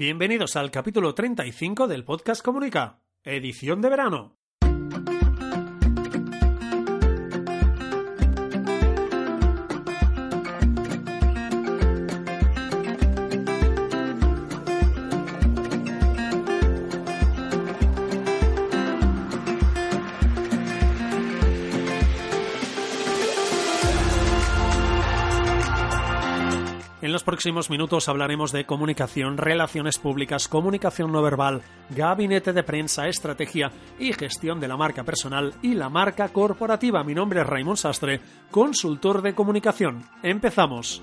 Bienvenidos al capítulo 35 del podcast Comunica, edición de verano. En los próximos minutos hablaremos de comunicación, relaciones públicas, comunicación no verbal, gabinete de prensa, estrategia y gestión de la marca personal y la marca corporativa. Mi nombre es Raymond Sastre, consultor de comunicación. Empezamos.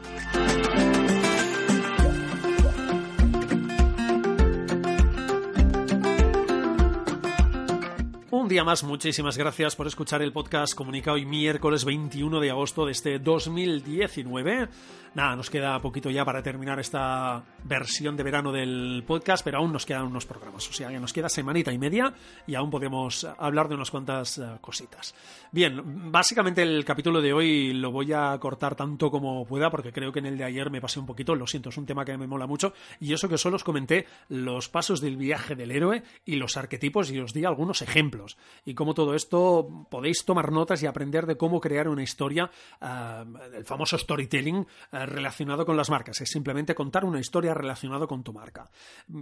Un día más, muchísimas gracias por escuchar el podcast comunicado hoy miércoles 21 de agosto de este 2019. Nada, nos queda poquito ya para terminar esta versión de verano del podcast, pero aún nos quedan unos programas. O sea, ya nos queda semanita y media y aún podemos hablar de unas cuantas uh, cositas. Bien, básicamente el capítulo de hoy lo voy a cortar tanto como pueda porque creo que en el de ayer me pasé un poquito. Lo siento, es un tema que me mola mucho. Y eso que solo os comenté los pasos del viaje del héroe y los arquetipos y os di algunos ejemplos y cómo todo esto podéis tomar notas y aprender de cómo crear una historia, uh, el famoso storytelling uh, relacionado con las marcas. Es simplemente contar una historia relacionada con tu marca.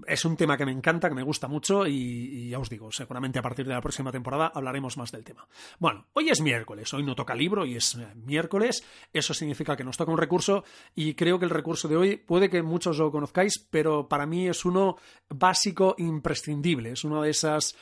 Es un tema que me encanta, que me gusta mucho y, ya os digo, seguramente a partir de la próxima temporada hablaremos más del tema. Bueno, hoy es miércoles, hoy no toca libro y es miércoles. Eso significa que nos toca un recurso y creo que el recurso de hoy puede que muchos lo conozcáis, pero para mí es uno básico, imprescindible. Es uno de esas,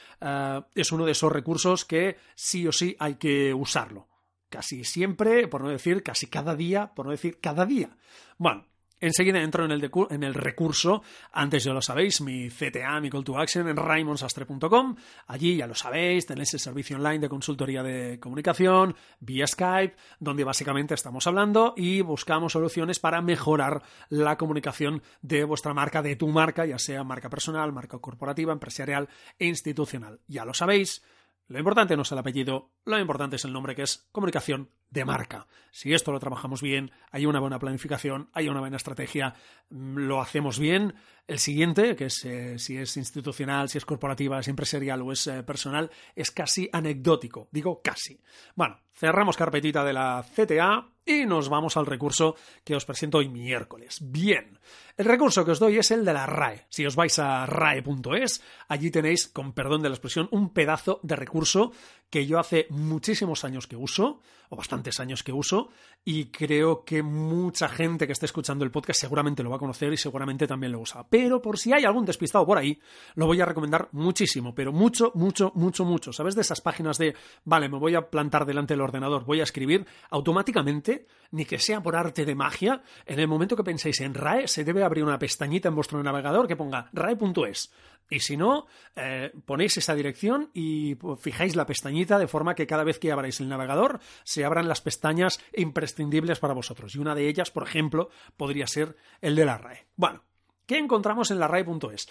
es uno de esos recursos que sí o sí hay que usarlo. Casi siempre, por no decir casi cada día, por no decir cada día. Bueno, Enseguida entro en el, en el, recurso, antes ya lo sabéis, mi CTA, mi call to action en raimonsastre.com. Allí ya lo sabéis, tenéis el servicio online de consultoría de comunicación vía Skype, donde básicamente estamos hablando y buscamos soluciones para mejorar la comunicación de vuestra marca, de tu marca, ya sea marca personal, marca corporativa, empresarial e institucional. Ya lo sabéis. Lo importante no es el apellido, lo importante es el nombre que es comunicación de marca. Si esto lo trabajamos bien, hay una buena planificación, hay una buena estrategia, lo hacemos bien. El siguiente, que es eh, si es institucional, si es corporativa, es empresarial o es eh, personal, es casi anecdótico. Digo casi. Bueno, cerramos carpetita de la CTA y nos vamos al recurso que os presento hoy miércoles. Bien, el recurso que os doy es el de la RAE. Si os vais a rae.es, allí tenéis, con perdón de la expresión, un pedazo de recurso que yo hace muchísimos años que uso, o bastantes años que uso, y creo que mucha gente que esté escuchando el podcast seguramente lo va a conocer y seguramente también lo usa. Pero por si hay algún despistado por ahí, lo voy a recomendar muchísimo, pero mucho, mucho, mucho, mucho. ¿Sabes de esas páginas de, vale, me voy a plantar delante del ordenador, voy a escribir, automáticamente, ni que sea por arte de magia, en el momento que penséis en RAE, se debe abrir una pestañita en vuestro navegador que ponga rae.es. Y si no, eh, ponéis esa dirección y fijáis la pestañita de forma que cada vez que abráis el navegador se abran las pestañas imprescindibles para vosotros. Y una de ellas, por ejemplo, podría ser el de la RAE. Bueno, ¿Qué encontramos en la RAE.es?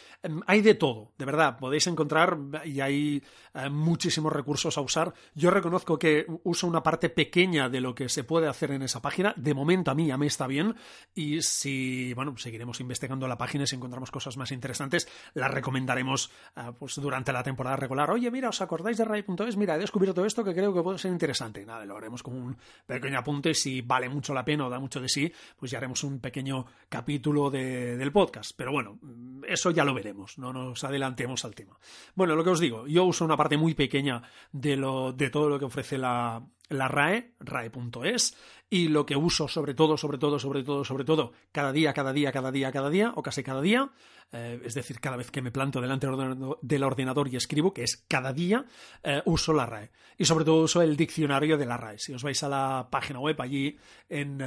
Hay de todo, de verdad, podéis encontrar y hay eh, muchísimos recursos a usar. Yo reconozco que uso una parte pequeña de lo que se puede hacer en esa página. De momento a mí ya me está bien y si, bueno, seguiremos investigando la página y si encontramos cosas más interesantes, las recomendaremos eh, pues durante la temporada regular. Oye, mira, ¿os acordáis de RAE.es? Mira, he descubierto esto que creo que puede ser interesante. Nada, lo haremos como un pequeño apunte. Si vale mucho la pena o da mucho de sí, pues ya haremos un pequeño capítulo de, del podcast. Pero bueno, eso ya lo veremos, no nos adelantemos al tema. Bueno, lo que os digo, yo uso una parte muy pequeña de, lo, de todo lo que ofrece la, la RAE, RAE.es, y lo que uso sobre todo, sobre todo, sobre todo, sobre todo, cada día, cada día, cada día, cada día, o casi cada día, eh, es decir, cada vez que me planto delante del ordenador y escribo, que es cada día, eh, uso la RAE. Y sobre todo uso el diccionario de la RAE. Si os vais a la página web allí en eh,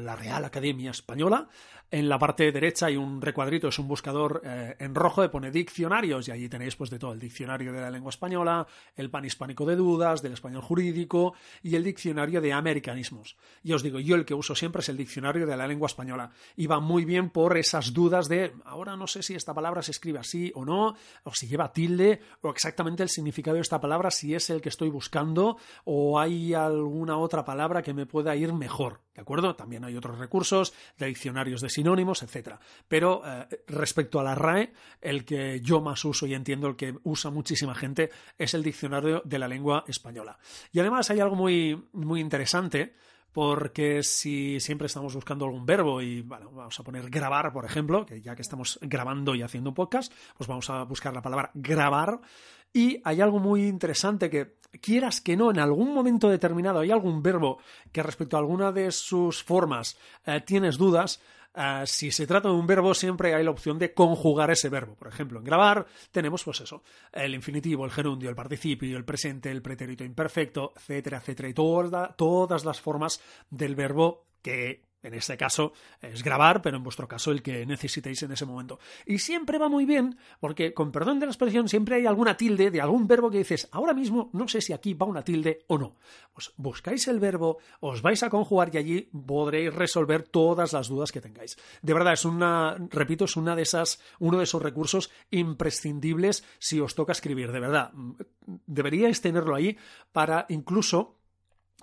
la Real Academia Española, en la parte derecha hay un recuadrito, es un buscador en rojo que pone diccionarios y allí tenéis pues de todo, el diccionario de la lengua española, el pan hispánico de dudas, del español jurídico y el diccionario de americanismos. Y os digo, yo el que uso siempre es el diccionario de la lengua española y va muy bien por esas dudas de ahora no sé si esta palabra se escribe así o no, o si lleva tilde, o exactamente el significado de esta palabra, si es el que estoy buscando, o hay alguna otra palabra que me pueda ir mejor. ¿De acuerdo? También hay otros recursos de diccionarios de sinónimos, etcétera. Pero eh, respecto a la RAE, el que yo más uso y entiendo, el que usa muchísima gente, es el diccionario de la lengua española. Y además hay algo muy, muy interesante porque si siempre estamos buscando algún verbo y vamos a poner grabar, por ejemplo, que ya que estamos grabando y haciendo podcast, pues vamos a buscar la palabra grabar y hay algo muy interesante que quieras que no, en algún momento determinado hay algún verbo que respecto a alguna de sus formas eh, tienes dudas, Ah, si se trata de un verbo, siempre hay la opción de conjugar ese verbo. Por ejemplo, en grabar tenemos, pues eso, el infinitivo, el gerundio, el participio, el presente, el pretérito imperfecto, etcétera, etcétera, y todas las formas del verbo que en este caso es grabar, pero en vuestro caso el que necesitéis en ese momento. Y siempre va muy bien, porque con perdón de la expresión, siempre hay alguna tilde de algún verbo que dices, ahora mismo no sé si aquí va una tilde o no. Pues buscáis el verbo, os vais a conjugar y allí podréis resolver todas las dudas que tengáis. De verdad, es una, repito, es una de esas, uno de esos recursos imprescindibles si os toca escribir, de verdad. Deberíais tenerlo ahí para incluso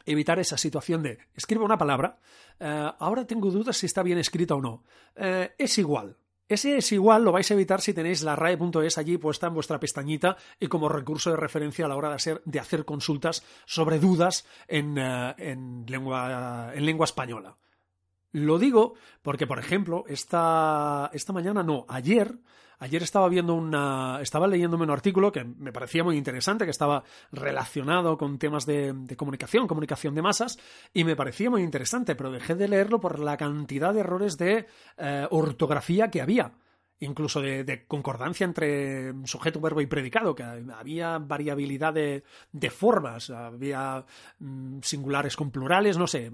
evitar esa situación de escribo una palabra, eh, ahora tengo dudas si está bien escrita o no. Eh, es igual. Ese es igual, lo vais a evitar si tenéis la RAE.es allí puesta en vuestra pestañita y como recurso de referencia a la hora de hacer, de hacer consultas sobre dudas en, eh, en, lengua, en lengua española. Lo digo porque, por ejemplo, esta, esta mañana, no, ayer, Ayer estaba viendo una. estaba leyéndome un artículo que me parecía muy interesante, que estaba relacionado con temas de, comunicación, comunicación de masas, y me parecía muy interesante, pero dejé de leerlo por la cantidad de errores de eh, ortografía que había incluso de, concordancia entre sujeto, verbo y predicado, que había variabilidad de, formas, había mm, singulares con plurales, no sé,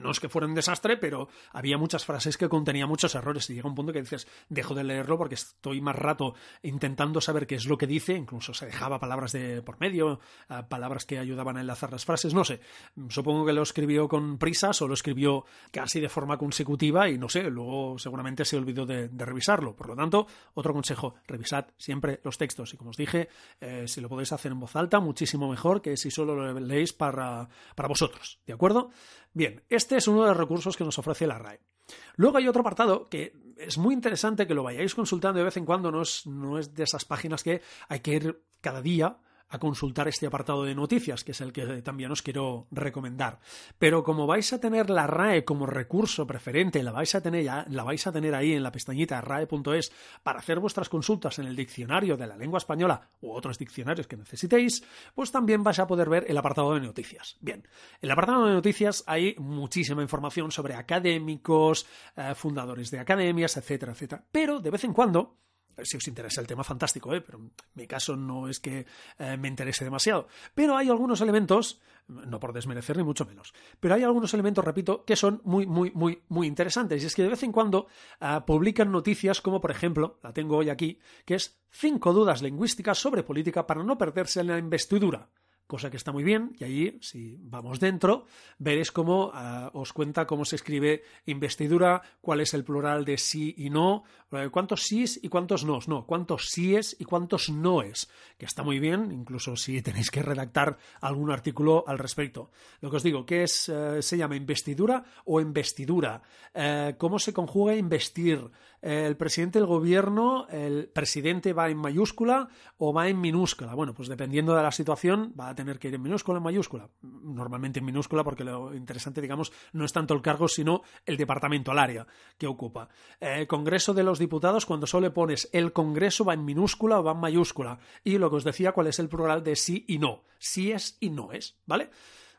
no es que fuera un desastre, pero había muchas frases que contenían muchos errores. Y llega un punto que dices, dejo de leerlo porque estoy más rato intentando saber qué es lo que dice, incluso se dejaba palabras de por medio, palabras que ayudaban a enlazar las frases, no sé, supongo que lo escribió con prisas o lo escribió casi de forma consecutiva y no sé, luego seguramente se olvidó de, de revisarlo, por lo tanto, otro consejo, revisad siempre los textos. Y como os dije, eh, si lo podéis hacer en voz alta, muchísimo mejor que si solo lo leéis para, para vosotros, ¿de acuerdo? Bien, este es uno de los recursos que nos ofrece la RAE. Luego hay otro apartado que es muy interesante que lo vayáis consultando de vez en cuando, no es, no es de esas páginas que hay que ir cada día a consultar este apartado de noticias, que es el que también os quiero recomendar. Pero como vais a tener la RAE como recurso preferente, la vais a tener, la vais a tener ahí en la pestañita rae.es para hacer vuestras consultas en el diccionario de la lengua española u otros diccionarios que necesitéis, pues también vais a poder ver el apartado de noticias. Bien, en el apartado de noticias hay muchísima información sobre académicos, eh, fundadores de academias, etcétera, etcétera. Pero de vez en cuando si os interesa el tema, fantástico, ¿eh? pero en mi caso no es que eh, me interese demasiado. Pero hay algunos elementos, no por desmerecer ni mucho menos, pero hay algunos elementos, repito, que son muy, muy, muy, muy interesantes. Y es que de vez en cuando ah, publican noticias como, por ejemplo, la tengo hoy aquí, que es cinco dudas lingüísticas sobre política para no perderse en la investidura cosa que está muy bien, y allí, si vamos dentro, veréis cómo ah, os cuenta cómo se escribe investidura, cuál es el plural de sí y no, eh, cuántos sís y cuántos nos, no, cuántos síes y cuántos noes, que está muy bien, incluso si tenéis que redactar algún artículo al respecto. Lo que os digo, ¿qué es, eh, se llama investidura o investidura? Eh, ¿Cómo se conjuga investir? ¿El presidente del gobierno, el presidente va en mayúscula o va en minúscula? Bueno, pues dependiendo de la situación, va a tener que ir en minúscula en mayúscula. Normalmente en minúscula porque lo interesante, digamos, no es tanto el cargo, sino el departamento, el área que ocupa. Eh, Congreso de los Diputados, cuando solo pones el Congreso va en minúscula o va en mayúscula. Y lo que os decía, cuál es el plural de sí y no. Sí es y no es, ¿vale?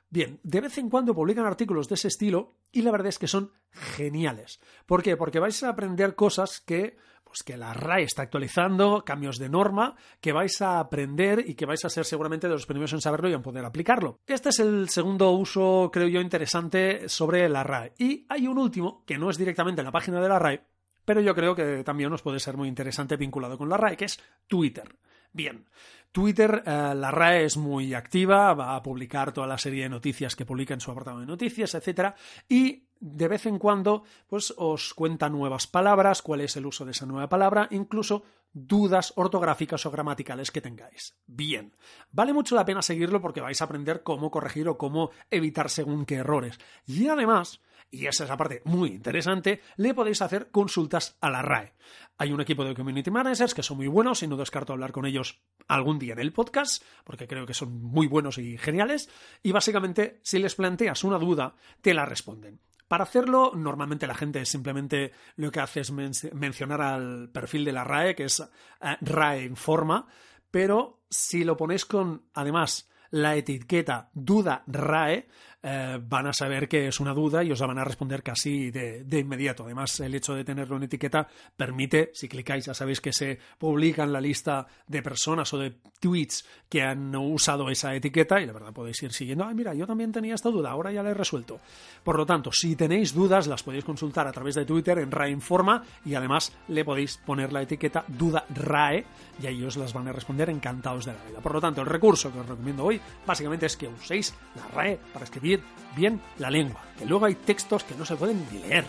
Bien, de vez en cuando publican artículos de ese estilo y la verdad es que son geniales. ¿Por qué? Porque vais a aprender cosas que pues que la RAE está actualizando, cambios de norma, que vais a aprender y que vais a ser seguramente de los primeros en saberlo y en poder aplicarlo. Este es el segundo uso, creo yo, interesante sobre la RAE. Y hay un último, que no es directamente en la página de la RAE, pero yo creo que también nos puede ser muy interesante vinculado con la RAE, que es Twitter. Bien, Twitter, eh, la RAE es muy activa, va a publicar toda la serie de noticias que publica en su apartado de noticias, etcétera, y de vez en cuando pues os cuenta nuevas palabras, cuál es el uso de esa nueva palabra, incluso dudas ortográficas o gramaticales que tengáis. Bien, vale mucho la pena seguirlo porque vais a aprender cómo corregir o cómo evitar según qué errores. Y además, y esa es la parte muy interesante, le podéis hacer consultas a la RAE. Hay un equipo de community managers que son muy buenos y no descarto hablar con ellos algún día en el podcast, porque creo que son muy buenos y geniales, y básicamente si les planteas una duda, te la responden. Para hacerlo, normalmente la gente simplemente lo que hace es mencionar al perfil de la RAE, que es eh, RAE Informa, pero si lo ponéis con, además, la etiqueta duda RAE, eh, van a saber que es una duda y os la van a responder casi de, inmediato. Además, el hecho de tenerlo en etiqueta permite, si clicáis, ya sabéis que se publica en la lista de personas o de tweets que han usado esa etiqueta y la verdad podéis ir siguiendo. Ay, mira, yo también tenía esta duda, ahora ya la he resuelto. Por lo tanto, si tenéis dudas, las podéis consultar a través de Twitter en RAE Informa y además le podéis poner la etiqueta duda RAE y ahí os las van a responder encantados de la vida. Por lo tanto, el recurso que os recomiendo hoy básicamente es que uséis la RAE para escribir bien la lengua, que luego hay textos que no se pueden ni leer.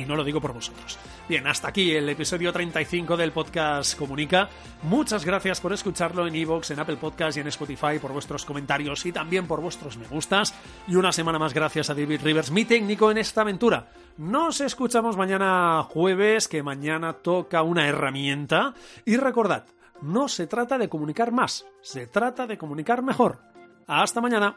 y no lo digo por vosotros. Bien, hasta aquí el episodio 35 del podcast Comunica. Muchas gracias por escucharlo en Evox, en Apple Podcast y en Spotify, por vuestros comentarios y también por vuestros me gustas. Y una semana más gracias a David Rivers, mi técnico en esta aventura. Nos escuchamos mañana jueves, que mañana toca una herramienta. Y recordad, no se trata de comunicar más, se trata de comunicar mejor. Hasta mañana.